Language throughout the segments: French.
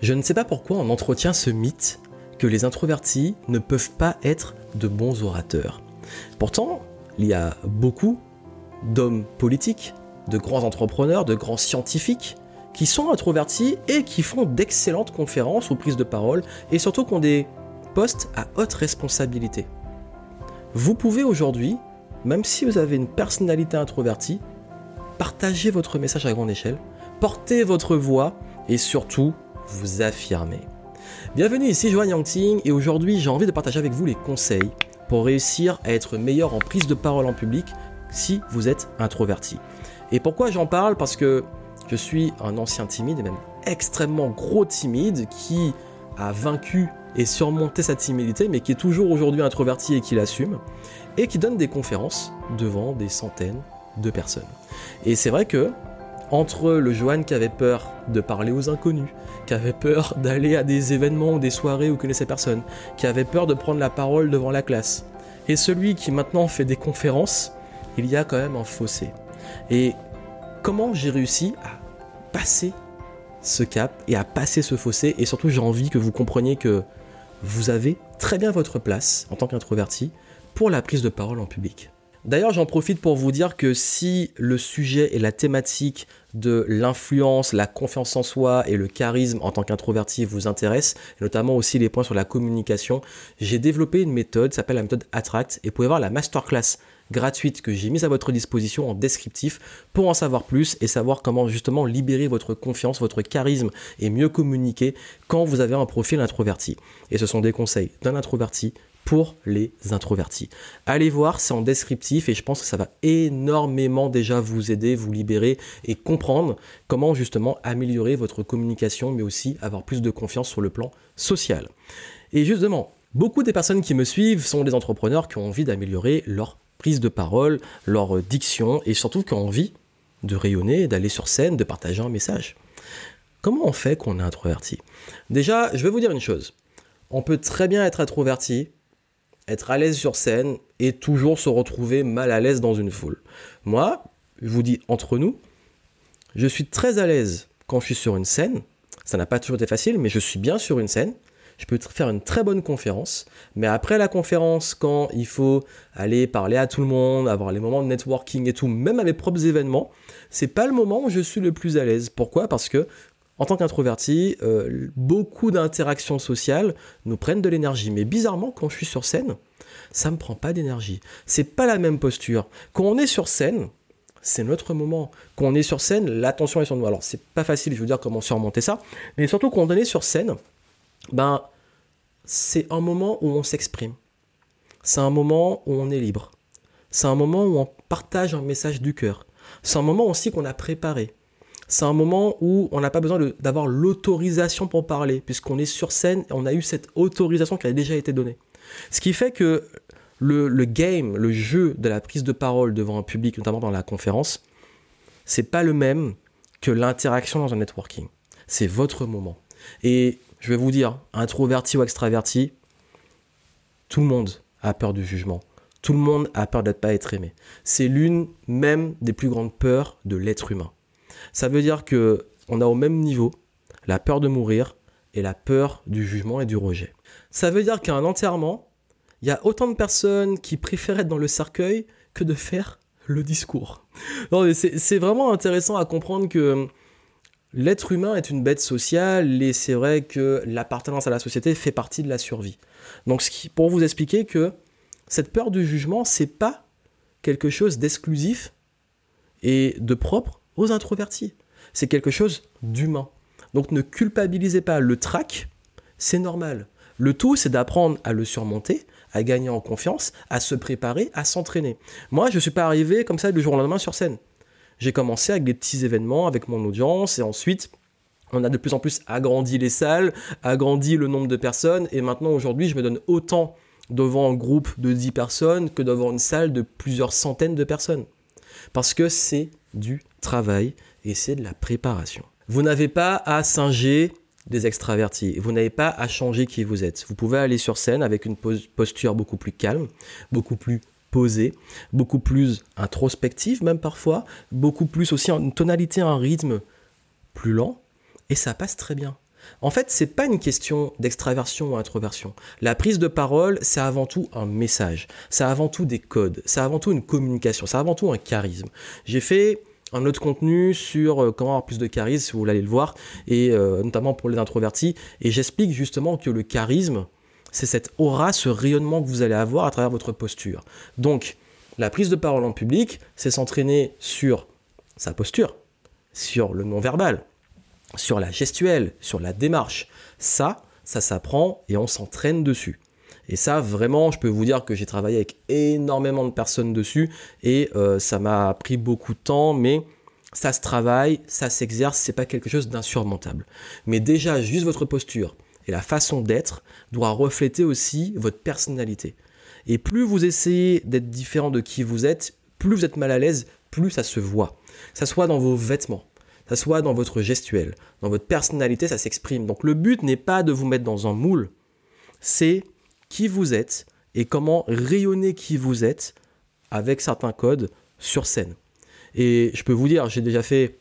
Je ne sais pas pourquoi on entretient ce mythe que les introvertis ne peuvent pas être de bons orateurs. Pourtant, il y a beaucoup d'hommes politiques, de grands entrepreneurs, de grands scientifiques qui sont introvertis et qui font d'excellentes conférences ou prises de parole et surtout qui ont des postes à haute responsabilité. Vous pouvez aujourd'hui, même si vous avez une personnalité introvertie, partager votre message à grande échelle, porter votre voix et surtout vous affirmer. Bienvenue ici Joanne Yangting et aujourd'hui j'ai envie de partager avec vous les conseils pour réussir à être meilleur en prise de parole en public si vous êtes introverti. Et pourquoi j'en parle? Parce que je suis un ancien timide et même extrêmement gros timide qui a vaincu et surmonté sa timidité mais qui est toujours aujourd'hui introverti et qui l'assume et qui donne des conférences devant des centaines de personnes. Et c'est vrai que entre le Johan qui avait peur de parler aux inconnus, qui avait peur d'aller à des événements ou des soirées où connaissait personne, qui avait peur de prendre la parole devant la classe, et celui qui maintenant fait des conférences, il y a quand même un fossé. Et comment j'ai réussi à passer ce cap et à passer ce fossé, et surtout j'ai envie que vous compreniez que vous avez très bien votre place en tant qu'introverti pour la prise de parole en public. D'ailleurs, j'en profite pour vous dire que si le sujet et la thématique de l'influence, la confiance en soi et le charisme en tant qu'introverti vous intéressent, notamment aussi les points sur la communication, j'ai développé une méthode, s'appelle la méthode Attract, et vous pouvez voir la masterclass gratuite que j'ai mise à votre disposition en descriptif pour en savoir plus et savoir comment justement libérer votre confiance, votre charisme et mieux communiquer quand vous avez un profil introverti. Et ce sont des conseils d'un introverti pour les introvertis. Allez voir, c'est en descriptif et je pense que ça va énormément déjà vous aider, vous libérer et comprendre comment justement améliorer votre communication, mais aussi avoir plus de confiance sur le plan social. Et justement, beaucoup des personnes qui me suivent sont des entrepreneurs qui ont envie d'améliorer leur prise de parole, leur diction et surtout qui ont envie de rayonner, d'aller sur scène, de partager un message. Comment on fait qu'on est introverti? Déjà, je vais vous dire une chose. On peut très bien être introverti être à l'aise sur scène et toujours se retrouver mal à l'aise dans une foule. Moi, je vous dis entre nous, je suis très à l'aise quand je suis sur une scène. Ça n'a pas toujours été facile, mais je suis bien sur une scène. Je peux faire une très bonne conférence, mais après la conférence, quand il faut aller parler à tout le monde, avoir les moments de networking et tout, même à mes propres événements, c'est pas le moment où je suis le plus à l'aise. Pourquoi? Parce que en tant qu'introverti, euh, beaucoup d'interactions sociales nous prennent de l'énergie. Mais bizarrement, quand je suis sur scène, ça me prend pas d'énergie. C'est pas la même posture. Quand on est sur scène, c'est notre moment. Quand on est sur scène, l'attention est sur nous. Alors, c'est pas facile, je veux dire, comment surmonter ça. Mais surtout, quand on est sur scène, ben, c'est un moment où on s'exprime. C'est un moment où on est libre. C'est un moment où on partage un message du cœur. C'est un moment aussi qu'on a préparé c'est un moment où on n'a pas besoin d'avoir l'autorisation pour parler, puisqu'on est sur scène et on a eu cette autorisation qui a déjà été donnée. Ce qui fait que le, game, le jeu de la prise de parole devant un public, notamment dans la conférence, c'est pas le même que l'interaction dans un networking. C'est votre moment. Et je vais vous dire, introverti ou extraverti, tout le monde a peur du jugement. Tout le monde a peur d'être pas être aimé. C'est l'une même des plus grandes peurs de l'être humain. Ça veut dire que on a au même niveau la peur de mourir et la peur du jugement et du rejet. Ça veut dire qu'à un enterrement, il y a autant de personnes qui préfèrent être dans le cercueil que de faire le discours. C'est vraiment intéressant à comprendre que l'être humain est une bête sociale et c'est vrai que l'appartenance à la société fait partie de la survie. Donc pour vous expliquer que cette peur du jugement, c'est pas quelque chose d'exclusif et de propre aux introvertis. C'est quelque chose d'humain. Donc ne culpabilisez pas. Le trac, c'est normal. Le tout, c'est d'apprendre à le surmonter, à gagner en confiance, à se préparer, à s'entraîner. Moi, je ne suis pas arrivé comme ça du jour au lendemain sur scène. J'ai commencé avec des petits événements, avec mon audience, et ensuite, on a de plus en plus agrandi les salles, agrandi le nombre de personnes, et maintenant, aujourd'hui, je me donne autant devant un groupe de 10 personnes que devant une salle de plusieurs centaines de personnes. Parce que c'est du travail et c'est de la préparation. Vous n'avez pas à singer des extravertis. Vous n'avez pas à changer qui vous êtes. Vous pouvez aller sur scène avec une posture beaucoup plus calme, beaucoup plus posée, beaucoup plus introspective même parfois, beaucoup plus aussi en une tonalité, un rythme plus lent, et ça passe très bien. En fait, c'est pas une question d'extraversion ou introversion. La prise de parole, c'est avant tout un message, c'est avant tout des codes, c'est avant tout une communication, c'est avant tout un charisme. J'ai fait un autre contenu sur euh, comment avoir plus de charisme, si vous voulez le voir, et euh, notamment pour les introvertis, et j'explique justement que le charisme, c'est cette aura, ce rayonnement que vous allez avoir à travers votre posture. Donc, la prise de parole en public, c'est s'entraîner sur sa posture, sur le non-verbal, sur la gestuelle, sur la démarche. Ça, ça s'apprend et on s'entraîne dessus. Et ça, vraiment, je peux vous dire que j'ai travaillé avec énormément de personnes dessus et euh, ça m'a pris beaucoup de temps, mais ça se travaille, ça s'exerce, c'est pas quelque chose d'insurmontable. Mais déjà, juste votre posture et la façon d'être doit refléter aussi votre personnalité. Et plus vous essayez d'être différent de qui vous êtes, plus vous êtes mal à l'aise, plus ça se voit. Ça soit dans vos vêtements, ça soit dans votre gestuelle, dans votre personnalité, ça s'exprime. Donc le but n'est pas de vous mettre dans un moule, c'est qui vous êtes et comment rayonner qui vous êtes avec certains codes sur scène. Et je peux vous dire, j'ai déjà fait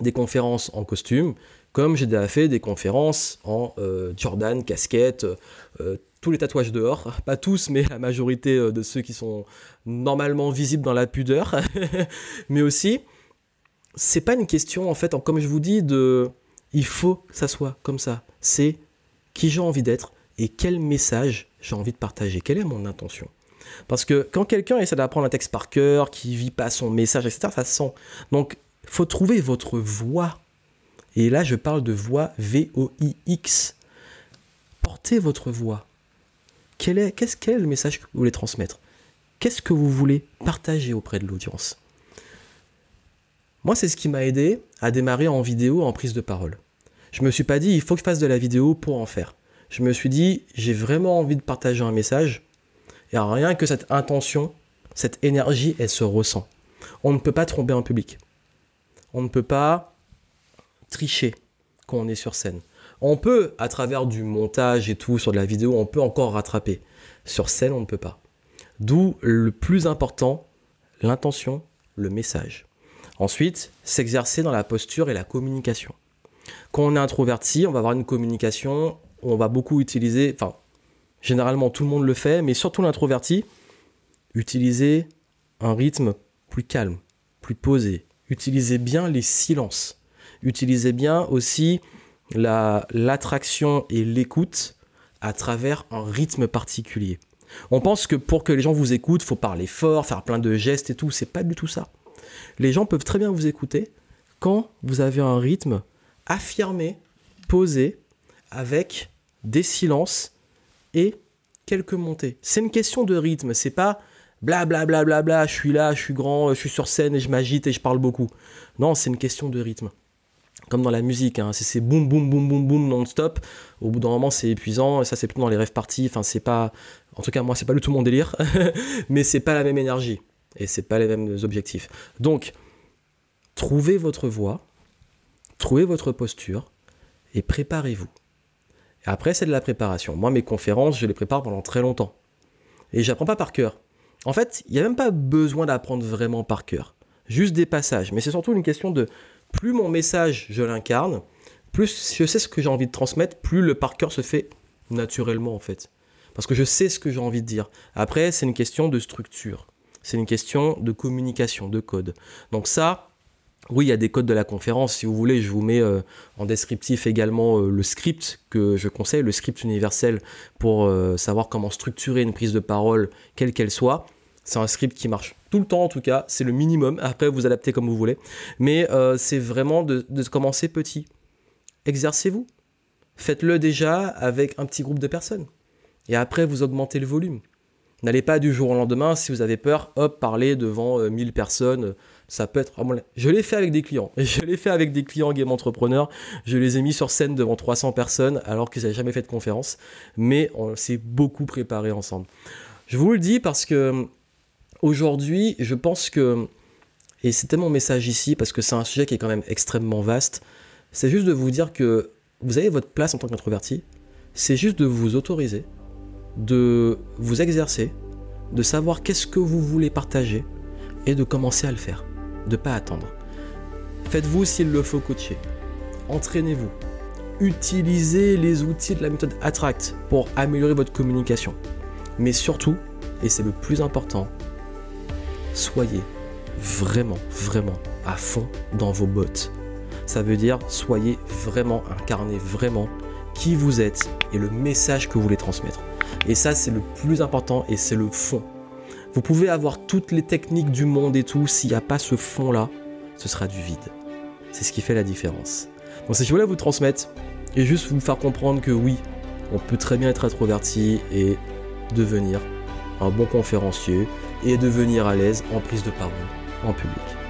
des conférences en costume, comme j'ai déjà fait des conférences en euh, Jordan, casquette, euh, tous les tatouages dehors, pas tous, mais la majorité euh, de ceux qui sont normalement visibles dans la pudeur, mais aussi, c'est pas une question en fait, comme je vous dis, de il faut que ça soit comme ça. C'est qui j'ai envie d'être et quel message j'ai envie de partager, quelle est mon intention. Parce que quand quelqu'un essaie d'apprendre un texte par cœur, qui vit pas son message, etc., ça sent. Donc, faut trouver votre voix. Et là, je parle de voix V-O-I-X. Portez votre voix. Quel est, qu'est-ce, quel est le message que vous voulez transmettre? Qu'est-ce que vous voulez partager auprès de l'audience? Moi, c'est ce qui m'a aidé à démarrer en vidéo, en prise de parole. Je me suis pas dit, il faut que je fasse de la vidéo pour en faire je me suis dit, j'ai vraiment envie de partager un message. Et rien que cette intention, cette énergie, elle se ressent. On ne peut pas tromper un public. On ne peut pas tricher quand on est sur scène. On peut, à travers du montage et tout, sur de la vidéo, on peut encore rattraper. Sur scène, on ne peut pas. D'où le plus important, l'intention, le message. Ensuite, s'exercer dans la posture et la communication. Quand on est introverti, on va avoir une communication on va beaucoup utiliser, enfin, généralement tout le monde le fait, mais surtout l'introverti, utiliser un rythme plus calme, plus posé. Utilisez bien les silences. Utilisez bien aussi l'attraction et l'écoute à travers un rythme particulier. On pense que pour que les gens vous écoutent, faut parler fort, faire plein de gestes et tout. C'est pas du tout ça. Les gens peuvent très bien vous écouter quand vous avez un rythme affirmé, posé, avec des silences et quelques montées. C'est une question de rythme, c'est pas bla je suis là, je suis grand, je suis sur scène et je m'agite et je parle beaucoup. Non, c'est une question de rythme. Comme dans la musique, hein. c'est boum boum boum boum boum non-stop. Au bout d'un moment, c'est épuisant. Et ça, c'est plutôt dans les rêves parties. Enfin, c'est pas. En tout cas, moi, c'est pas du tout mon délire. mais c'est pas la même énergie. Et c'est pas les mêmes objectifs. Donc, trouvez votre voix, trouvez votre posture et préparez-vous. Après, c'est de la préparation. Moi, mes conférences, je les prépare pendant très longtemps. Et j'apprends pas par cœur. En fait, il n'y a même pas besoin d'apprendre vraiment par cœur. Juste des passages. Mais c'est surtout une question de plus mon message, je l'incarne, plus je sais ce que j'ai envie de transmettre, plus le par cœur se fait naturellement, en fait. Parce que je sais ce que j'ai envie de dire. Après, c'est une question de structure. C'est une question de communication, de code. Donc ça, oui, il y a des codes de la conférence. Si vous voulez, je vous mets euh, en descriptif également euh, le script que je conseille, le script universel pour euh, savoir comment structurer une prise de parole, quelle qu'elle soit. C'est un script qui marche tout le temps en tout cas, c'est le minimum. Après, vous adaptez comme vous voulez. Mais c'est vraiment de, commencer petit. Exercez-vous. Faites-le déjà avec un petit groupe de personnes. Et après, vous augmentez le volume. N'allez pas du jour au lendemain, si vous avez peur, hop, parler devant 1000 personnes ça peut être Je l'ai fait avec des clients. Je l'ai fait avec des clients game entrepreneurs. Je les ai mis sur scène devant 300 personnes alors qu'ils n'avaient jamais fait de conférence. Mais on s'est beaucoup préparé ensemble. Je vous le dis parce que aujourd'hui, je pense que, et c'était mon message ici parce que c'est un sujet qui est quand même extrêmement vaste, c'est juste de vous dire que vous avez votre place en tant qu'introverti. C'est juste de vous autoriser, de vous exercer, de savoir qu'est-ce que vous voulez partager et de commencer à le faire de pas attendre. Faites-vous s'il le faut coacher. Entraînez-vous. utilisez les outils de la méthode Attract pour améliorer votre communication. Mais surtout, et c'est le plus important, soyez vraiment, vraiment à fond dans vos bottes. Ça veut dire soyez vraiment, incarnez vraiment qui vous êtes et le message que vous voulez transmettre. Et ça, c'est le plus important et c'est le fond. Vous pouvez avoir toutes les techniques du monde et tout, s'il n'y a pas ce fond-là, ce sera du vide. C'est ce qui fait la différence. Donc si je voulais vous transmettre et juste vous faire comprendre que oui, on peut très bien être introverti et devenir un bon conférencier et devenir à l'aise en prise de parole en public.